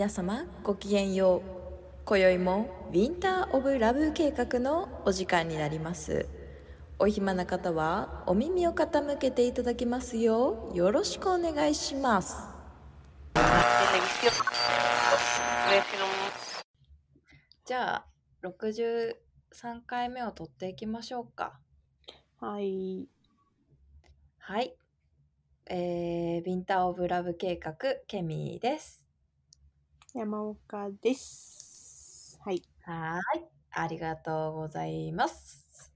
皆様ごきげんよう。今宵もウィンター・オブ・ラブ計画のお時間になります。お暇な方はお耳を傾けていただきますようよろしくお願いします。じゃあ63回目を取っていきましょうか。はい。はい。えー、ウィンター・オブ・ラブ計画ケミーです山岡です。はい。はーい、ありがとうございます。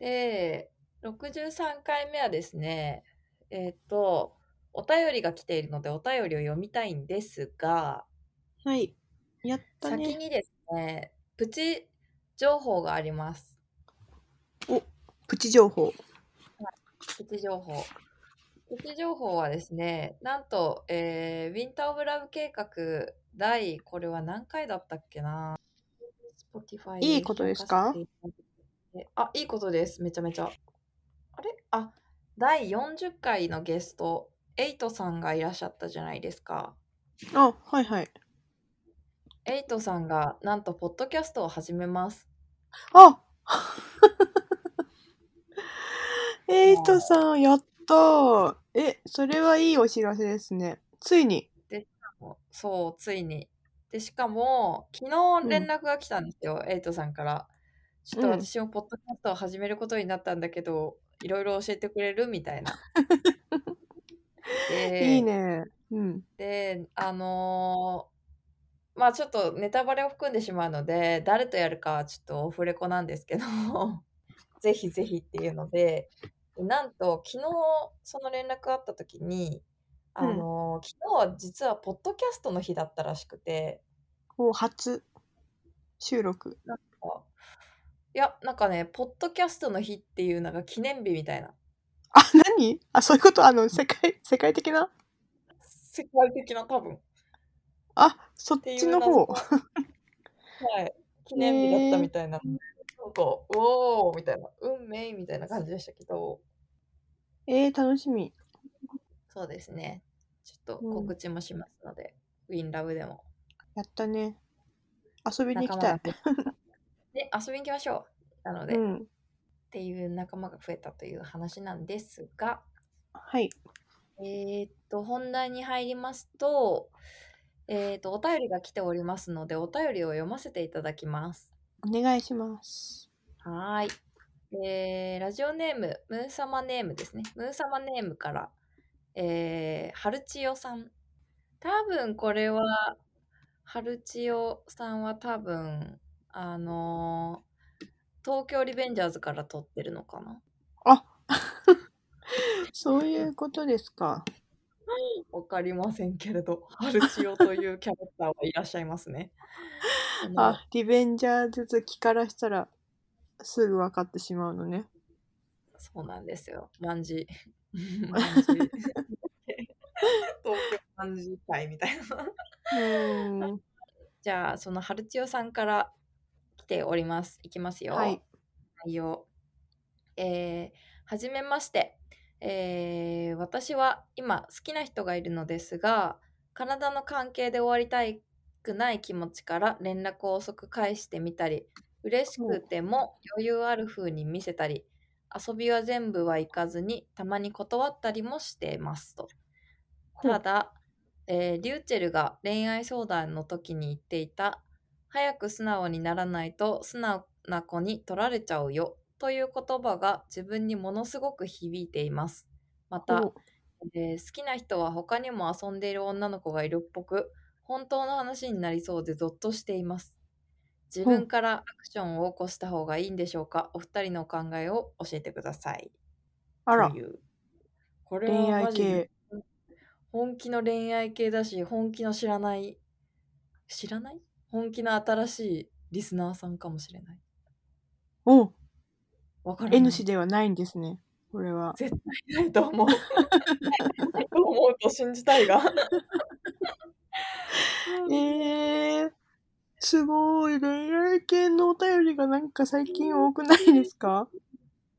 で、63回目はですね、えっ、と、お便りが来ているのでお便りを読みたいんですが、はい。やった先ね。にですね、プチ情報があります。プチ情報。プチ情報。プチ情報はですね、なんと、えー、ウィンター・オブ・ラブ計画第、これは何回だったっけな？Spotify いいことですか？あ、いいことです。めちゃめちゃ。あれ？あ、第40回のゲスト、エイトさんがいらっしゃったじゃないですか。あ、はいはい。エイトさんが、なんと、ポッドキャストを始めます。あ エイトさん、やったー。え、それはいいお知らせですね。ついに。そう、ついに。で、しかも、昨日連絡が来たんですよ、エイトさんから。ちょっとうん私もポッドキャストを始めることになったんだけど、いろいろ教えてくれるみたいな。でいいね。うん。で、あのーまあちょっとネタバレを含んでしまうので、誰とやるかはちょっとオフレコなんですけど、ぜひぜひっていうので、なんと昨日その連絡があった時に、あのー昨日は実はポッドキャストの日だったらしくて、もう初。収録。なんかいや、なんかね、ポッドキャストの日っていうのが記念日みたいな、あ、何？あ、そういうこと？あの、世界、世界的な？世界的な多分、あ、そっちの方。はい、記念日だったみたいな。なんか、おーみたいな、運命みたいな感じでしたけど、えー、楽しみ。そうですね。ちょっとうん告知もしますので、ウィンラブでも。やったね。遊びに行きたい。で、遊びに行きましょう。なので、っうん。ていう仲間が増えたという話なんですが、はい。えーっと、本題に入りますと、えーっと、お便りが来ておりますので、お便りを読ませていただきます。お願いします。はーい。えー、ラジオネーム、ムーサマネームですね。ムーサマネームから、えー、ハルチヨさん。多分これは、ハルチヨさんは多分、あのー東京リベンジャーズから撮ってるのかなあ そういうことですか。わかりませんけれど、ハルチヨというキャラクターはいらっしゃいますね。あリベンジャーズ好きからしたらすぐ分かってしまうのね。そうなんですよ。万事。万事。東京万事会みたいな。うーん。じゃあ、そのハルチヨさんから来ております。いきますよ。はい。内容。えー、はじめまして。えー、私は今好きな人がいるのですが、体の関係で終わりたくない気持ちから連絡を遅く返してみたり、嬉しくても余裕ある風に見せたり、遊びは全部は行かずにたまに断ったりもしていますと。ただ、えーリューチェルが恋愛相談の時に言っていた早く素直にならないと素直な子に取られちゃうよという言葉が自分にものすごく響いています。また、おえー好きな人は他にも遊んでいる女の子がいるっぽく本当の話になりそうでゾッとしています。自分からアクションを起こした方がいいんでしょうか？お二人のお考えを教えてください。あらこれは恋愛マジで系。本気の恋愛系だし本気の知らない知らない？本気の新しいリスナーさんかもしれないおわからない N 氏ではないんですね。これは。絶対ないと思う ないと思うと信じたいがえー、すごい。恋愛系のお便りがなんか最近多くないですか？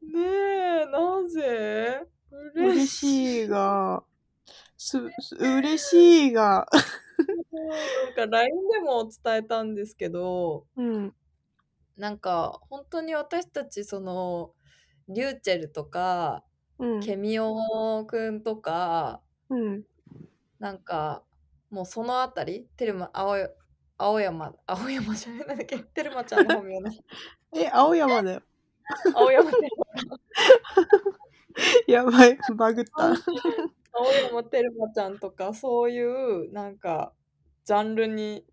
ねえなぜ？嬉しいが、す、す嬉しいが、なんか LINE でも伝えたんですけど、うん。なんか本当に私たちそのリューチェルとかうん。ケミオくんとかうん。なんかもうそのあたりテルマ青い青山青山じゃないなんだっけテルマちゃんの本名ね え、青山だよ。青山テル やばい、バグった。青山テルマちゃんとかそういうなんかジャンルに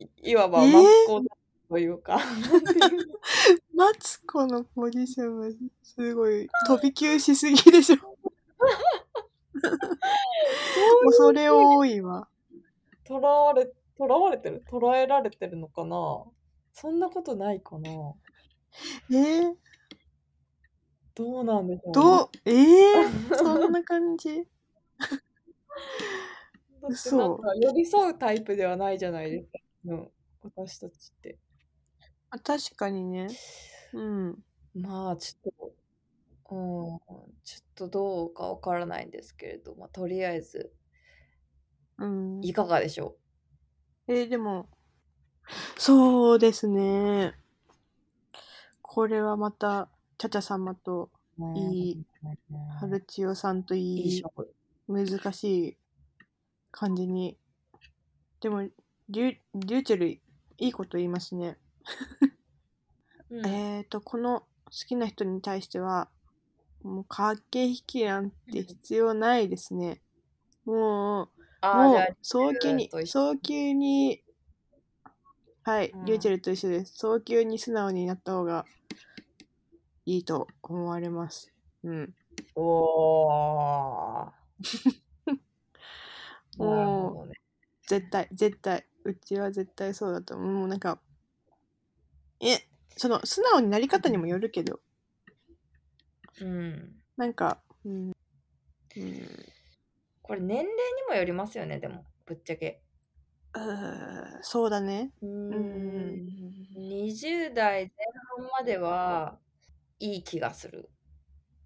いいわばえー？マスコというか、マツコのポジションはすごい飛び級しすぎでしょ。恐れ多いわ。とらわれとらわれてる？捉えられてるのかな？そんなことないかな？えー、どうなんでしょう、ね、どう、えー、そんな感じ？だってなん嘘。か寄り添うタイプではないじゃないですか、うん、私たちって。あ確かにね。うん。まあちょっと、うん、ちょっとどうかわからないんですけれども、とりあえずうん。いかがでしょえーでも、そうですね。これはまた、ちゃちゃ様と、ういい春千代さんといい。難しい感じに。でも、リュリューチェル、いいこと言いますね。うんえーと、この好きな人に対しては、もう駆け引きなんて必要ないですね。もう、もう早急に早急に、はい、うんリューチェルと一緒です。早急に素直になった方がいいと思われます。うん。おー。なるほどね。絶対、絶対。うちは絶対そうだと思う。もうなんか、え、その、素直になり方にもよるけど、うん。なんか、うん。うん、これ年齢にもよりますよね、でも、ぶっちゃけ。うーそうだね。ううんん。20代前半まではいい気がする。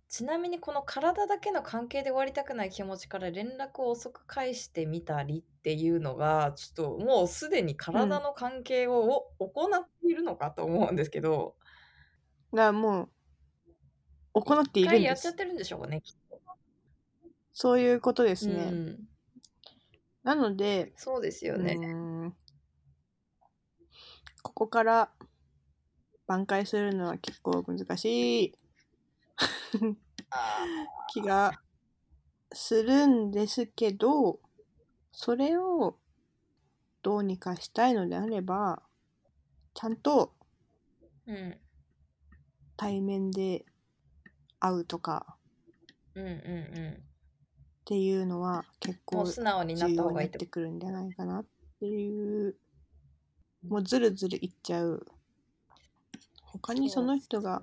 ちなみにこの体だけの関係で終わりたくない気持ちから連絡を遅く返してみたりっていうのがちょっともうすでに体の関係をお行っているのかと思うんですけど、だからもう、行っているんです一回やっちゃっ。てるんでしょうかね。きっとそういうことですね。うん、なので、そうですよね。ここから挽回するのは結構難しい。あ気がするんですけど、それをどうにかしたいのであれば、ちゃんとーうん。対面で会うとか。うんうんうっていうのは結構う素直になっ重た方がいってこくるんじゃないかなっていう、もうずるずるいっちゃう。他とにその人が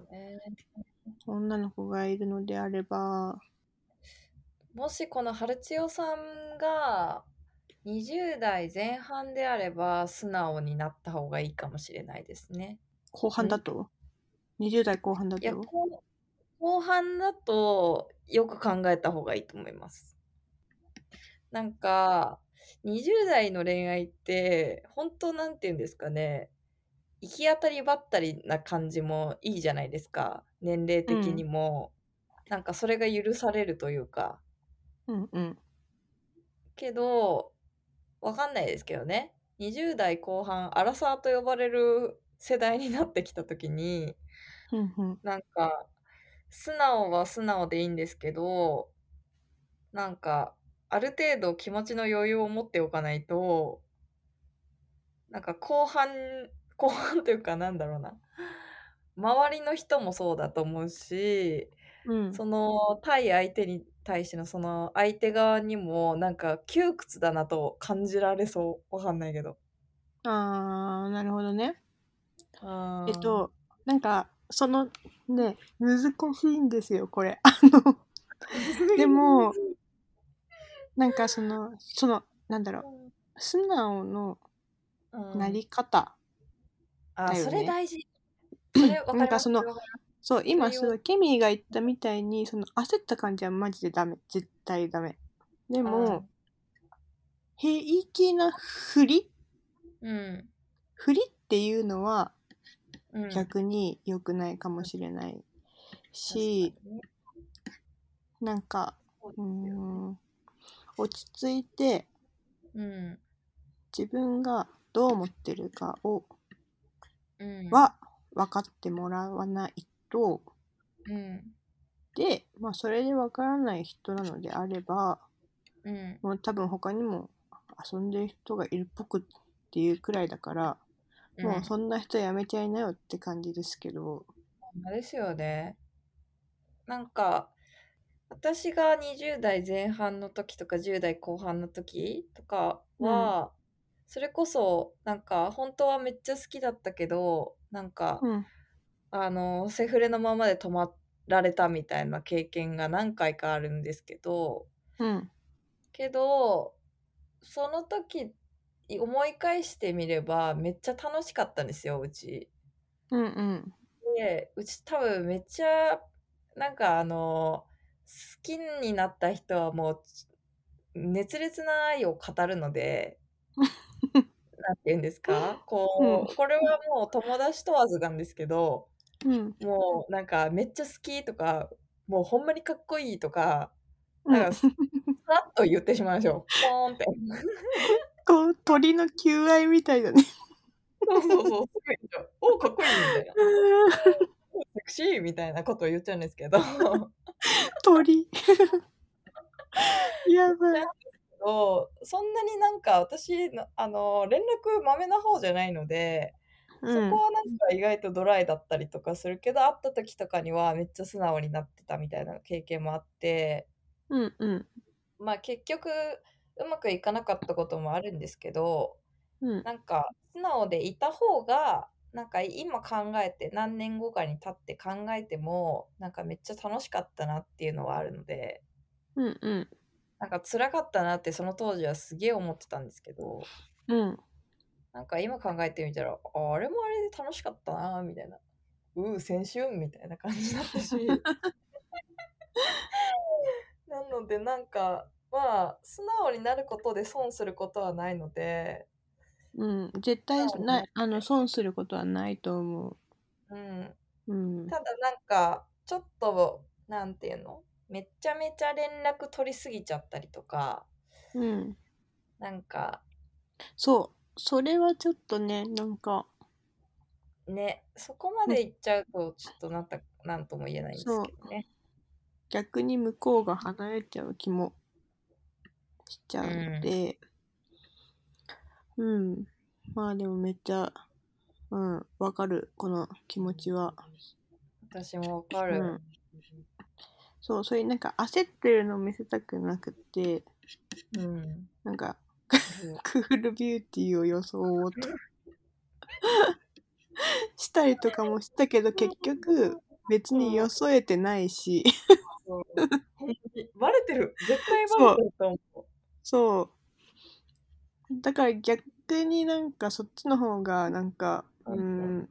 女の子がいるのであれば、もしこの春千代さんが20代前半であれば素直になった方がいいかもしれないですね。後半だと ?20 代後半だと？後後半だとよく考えた方がいいと思います。なんか20代の恋愛って本当なんて言うんですかね行き当たりばったりな感じもいいじゃないですか年齢的にも、なんかそれが許されるというかうんうん。けどわかんないですけどね20代後半アラサーと呼ばれる世代になってきた時にうんうん。なんか素直は素直でいいんですけどなんかある程度気持ちの余裕を持っておかないとなんか後半 後半というかなんだろうな周りの人もそうだと思うしうん。その対相手に対してのその相手側にもなんか窮屈だなと感じられそうわかんないけど。あー、なるほどね。えっと、なんか、その、ね、難しいんですよ、これ。あの、でも、なんかその、その、なんだろう、素直のうんなり方。あだよねそれ大事。それなんかそのそう、今それをすごい、ケミーが言ったみたいに、その焦った感じはマジでダメ。絶対ダメ。でも、平気なふり？うん。ふりっていうのはうん、逆に良くないかもしれないし、確かにねなんかうーん落ち着いてうん。自分がどう思ってるかをうん。は分かってもらわないとうん。で、まあ、それで分からない人なのであればうん。もう多分他にも遊んでる人がいるっぽくっていうくらいだから、もうそんな人やめちゃいなよって感じですけど。あれですよね。なんか、私が20代前半の時とか10代後半の時とかは、それこそなんか本当はめっちゃ好きだったけどなんか、うん。あのセフレのままで止まられたみたいな経験が何回かあるんですけどうん。けどその時思い返してみればめっちゃ楽しかったんですようち。うんうん。でうち多分めっちゃなんかあの好きになった人はもう熱烈な愛を語るので なんて言うんですか？こう、これはもう友達問わずなんですけどうん。もうなんかめっちゃ好きとかもうほんまにかっこいいとかうん。なんかさらっと言ってしまうんですよポーンってこう鳥の求愛みたいだね。そうそうそう。すおかっこいいみたいな。セクシーみたいなことを言っちゃうんですけど。鳥。やばい。どそんなになんか私のあの連絡まめな方じゃないので、うん。そこはなんか意外とドライだったりとかするけど会った時とかにはめっちゃ素直になってたみたいな経験もあって。うんうん。まあ結局うまくいかなかったこともあるんですけどうんなんか素直でいた方がなんか今考えて何年後かに経って考えてもなんかめっちゃ楽しかったなっていうのはあるのでうんうんなんか辛かったなってその当時はすげえ思ってたんですけどうんなんか今考えてみたら、ああれもあれで楽しかったな、みたいな。うう、青春みたいな感じだったし。なので、なんか、まあ、素直になることで損することはないので、うん絶対ないあの損することはないと思う。ん。ううん。ただ、なんか、ちょっと、なんていうの？めっちゃめちゃ連絡取りすぎちゃったりとか、うん。なんか、そう。それはちょっとねなんかね、そこまでいっちゃうと、ちょっとなんた、なんとも言えないんですけどね。逆に向こうが離れちゃう気もしちゃうのでうん、まあでもめっちゃうん。わかるこの気持ちは。私もわかる。うん。そうそういうなんか焦ってるのを見せたくなくてうん。なんかそう クールビューティーを装おうと したりとかもしたけど結局別に装えてないし。そう。バレてる。絶対バレてると思う。そう。だから逆になんかそっちの方がなんかううん。ん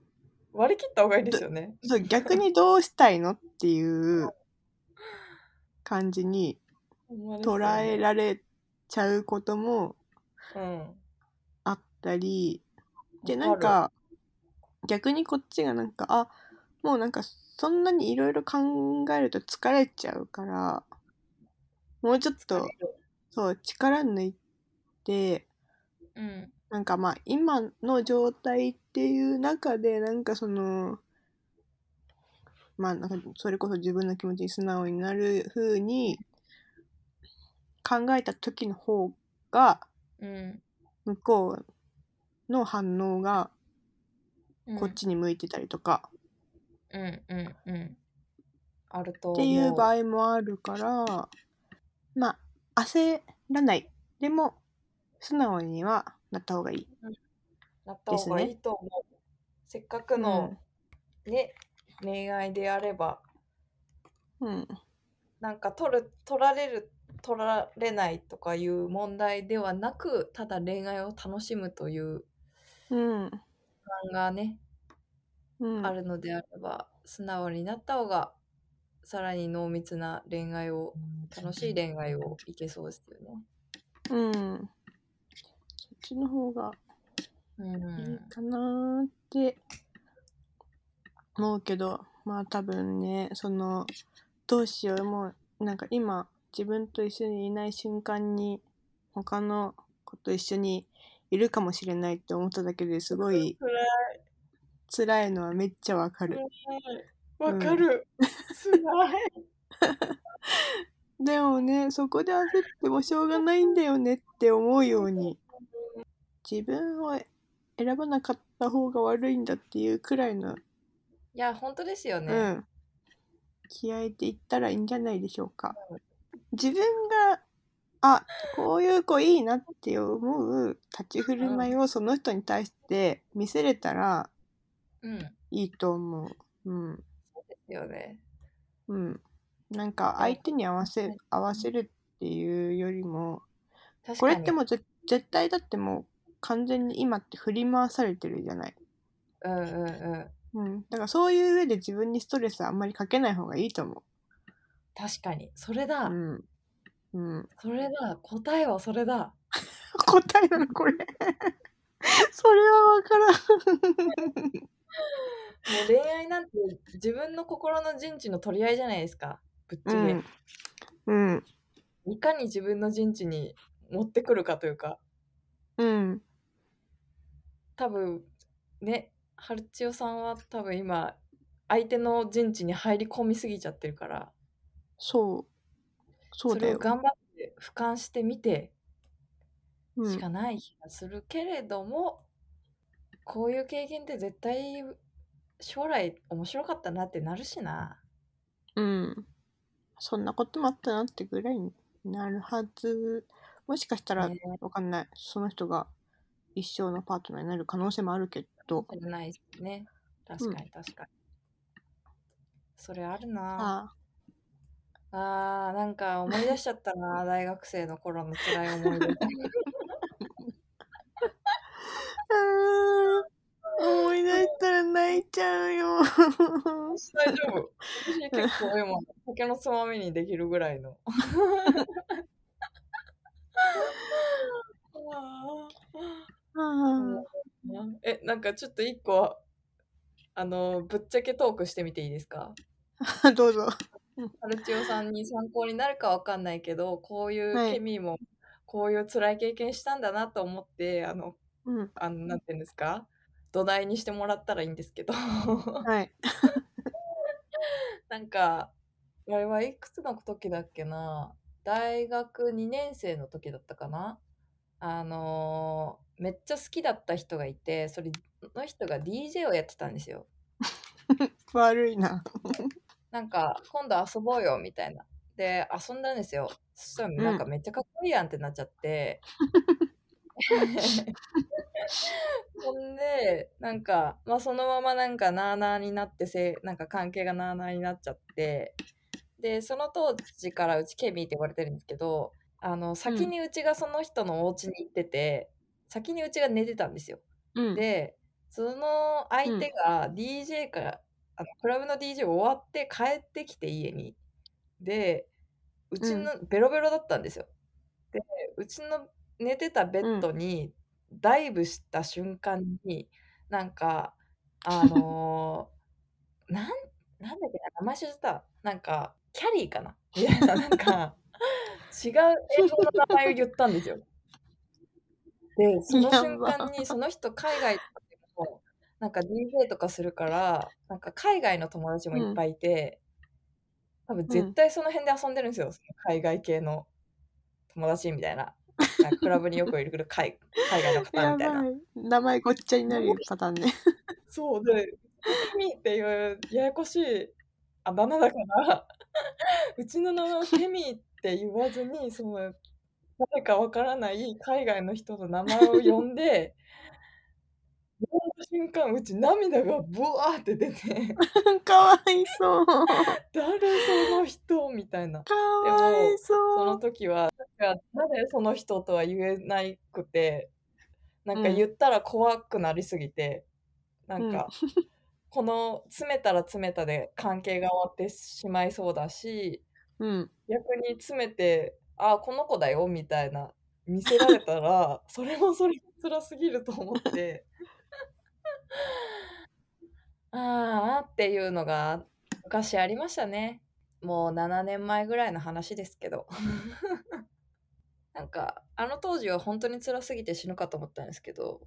割り切った方がいいですよね。そう逆にどうしたいのっていう感じに捉えられちゃうこともうん。あったりでわなんか逆にこっちがなんかあもうなんかそんなにいろいろ考えると疲れちゃうからもうちょっとそう力抜いてうん。なんかまあ今の状態っていう中でなんかそのまあなんかそれこそ自分の気持ちに素直になる風に考えた時の方がうん。向こうの反応がうんこっ。ちに向いてたりとかうんうんうん。あると。っていう場合もあるからまあ焦らない。でも素直にはなった方がいい。なった方がいいと思う。せっかくの、ね、恋愛であれば、うん。なんか取る、取られる、取られないとかいう問題ではなく、ただ恋愛を楽しむといううん。感がね、うん。あるのであれば素直になった方がさらに濃密な恋愛を楽しい恋愛をいけそうですよね。うん。ちの方がうん。いいかなーって思うけど、まあ多分ね、その、どうしよう、もう、なんか今、自分と一緒にいない瞬間に、他の子と一緒にいるかもしれないって思っただけですごい辛い。のはめっちゃわかる。わかる。辛い。でもね、そこで焦ってもしょうがないんだよねって思うように、自分を選ばなかった方が悪いんだっていうくらいの、いや、本当ですよね。うん、気合でいったらいいんじゃないでしょうか。自分が、あ、こういう子いいなって思う立ち振る舞いをその人に対して見せれたらうん。いいと思う。うん。よね。うん。なんか相手に合わせ、合わせるっていうよりも。これってもうぜ絶対だってもう完全に今って振り回されてるじゃない。うんうんうん。うん。だからそういう上で自分にストレスあんまりかけない方がいいと思確かに。それだ。う。うん。うん。それだ。答えはそれだ。答えなのこれ。それはわからん。もう恋愛なんて自分の心の陣地の取り合いじゃないですか。ぶっちゃけ。うん。うん。いかに自分の陣地に持ってくるかというか、うん。多分ね、ハルチオさんは多分今、相手の陣地に入り込みすぎちゃってるから、そう。そうだよ。れを頑張って俯瞰してみてうんしかない気がするけれども、こういう経験って絶対将来面白かったなってなるしな。うん。そんなこともあったなってぐらいになるはず。もしかしたらねわかんない。その人が一生のパートナーになる可能性もあるけど。ないですね。確かに確かに。それあるな。ああーなんか思い出しちゃったな 大学生の頃の辛い思い出あー思い出したら泣いちゃうよ。大丈夫私結構今酒のつまみにできるぐらいのあえなんかちょっと一個あのぶっちゃけトークしてみていいですか？ー どうぞ。ハルチオさんに参考になるかわかんないけどこういうはいケミもこういう辛い経験したんだなと思ってあのうん。あのなんていうんですか？土台にしてもらったらいいんですけどはい。なんか、あれはいくつの時だっけな？大学2年生の時だったかな？あのーめっちゃ好きだった人がいて、それの人が DJ をやってたんですよ。悪いな。なんか、今度遊ぼうよ、みたいな。で、遊んだんですよ。そしたらなんかめっちゃかっこいいやんってなっちゃって。ほんで、なんか、まあそのままなんかなあなあになってせ、なんか関係がなあなあになっちゃって、で、その当時からうちケミーって呼ばれてるんですけど、あの、先にうちがその人のお家に行ってて、先にうちが寝てたんですよ。うん。で、その相手が DJ から、あのクラブの DJ 終わって帰ってきて家に。で、うちの、ベロベロだったんですよ。で、うちの寝てたベッドにダイブした瞬間に、なんか、あのーなん、なんだっけな、名前知った。なんか、キャリーかな？みたいな、なんか、違う英語の名前を言ったんですよ。で、その瞬間に、その人海外でも、なんか DJ とかするから、なんか海外の友達もいっぱいいて、多分絶対その辺で遊んでるんですよ、その海外系の友達みたいな。なんかクラブによくいる海 海外の方やみたいな。名前ごっちゃになるパターンね。そうで、ケミっていうややこしいあだ名だから、うちの名前をケミって言わずに、その、誰かわからない海外の人の名前を呼んで、瞬間、うち涙がブワーって出て、かわいそう。誰その人みたいな。かわいそそう。の時は、なんか誰その人とは言えなくて、なんか言ったら怖くなりすぎて、なんか、この詰めたら詰めたで関係が終わってしまいそうだし、うん。逆に詰めて、あ、この子だよみたいな見せられたらそれもそれ辛すぎると思って ああっていうのが昔ありましたね。もう7年前ぐらいの話ですけど。なんかあの当時は本当に辛すぎて死ぬかと思ったんですけど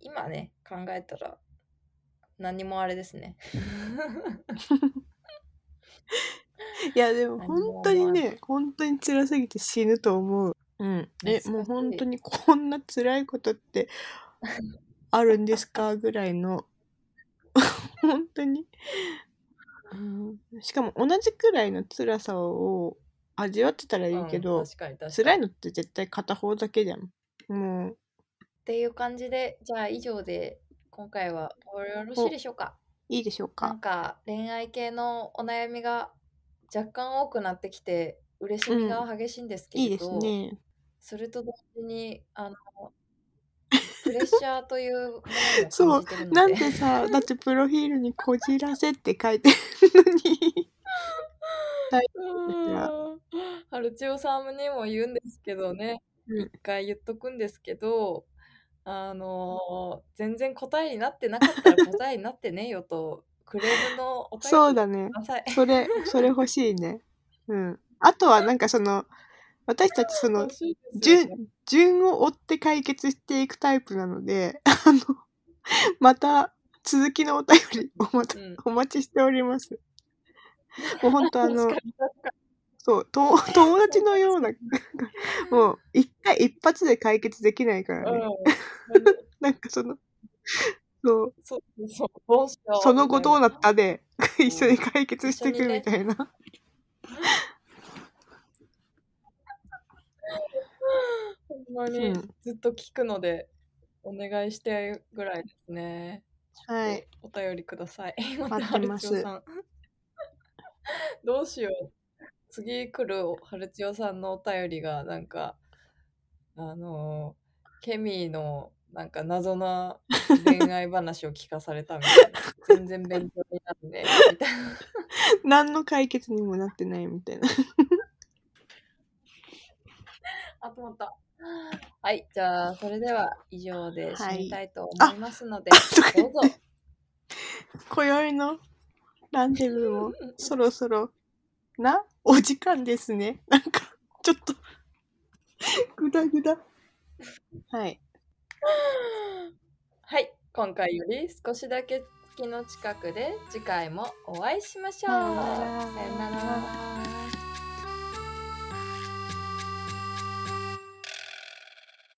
今ね考えたら何もあれですね。いやでも本当にね本当に辛すぎて死ぬと思う。うんえもう本当にこんな辛いことってあるんですか？ぐらいの。本当に、うん、しかも同じくらいの辛さを味わってたらいいけど、うん辛いのって絶対片方だけじゃん。もう。っていう感じでじゃあ以上で今回はよろしいでしょうか？いいでしょうなんかか恋愛系のお悩みが若干多くなってきて嬉しみが激しいんですけいいですね。それと同時にあのプレッシャーというものもそう。感じてるので。なんでさ だってプロフィールに「こじらせ」って書いてるのに。うーん春千代さんにも言うんですけどね。うん。一回言っとくんですけどあの全然答えになってなかったら答えになってねえよとクレームのお便りそうだね。それそれ欲しいね。うん。あとはなんかその私たちその順順を追って解決していくタイプなので あのまた続きのお便りおまたうん。お待ちしております。もう本当あのそうと友達のような もう一回一発で解決できないからね、にうん。なんかそのそう。そうそその後どうなったでん。一緒に解決していくみたいな、ほんまにうんずっと聞くのでお願いしてぐらいですね。はい。お便りください。待ってます どうしよう。次来る春千代さんのお便りがなんかあのーケミーのなんか謎な恋愛話を聞かされたみたいな全然勉強になるねみたいな何の解決にもなってないみたいな。あ止まった。はいじゃあそれでは以上で締めたいとはい思いますので、とかどうぞ。今宵のランデブーもそろそろな？お時間ですね。なんか、ちょっと、ぐだぐだ。はい。はい今回より少しだけ月の近くで次回もお会いしましょう。さよなら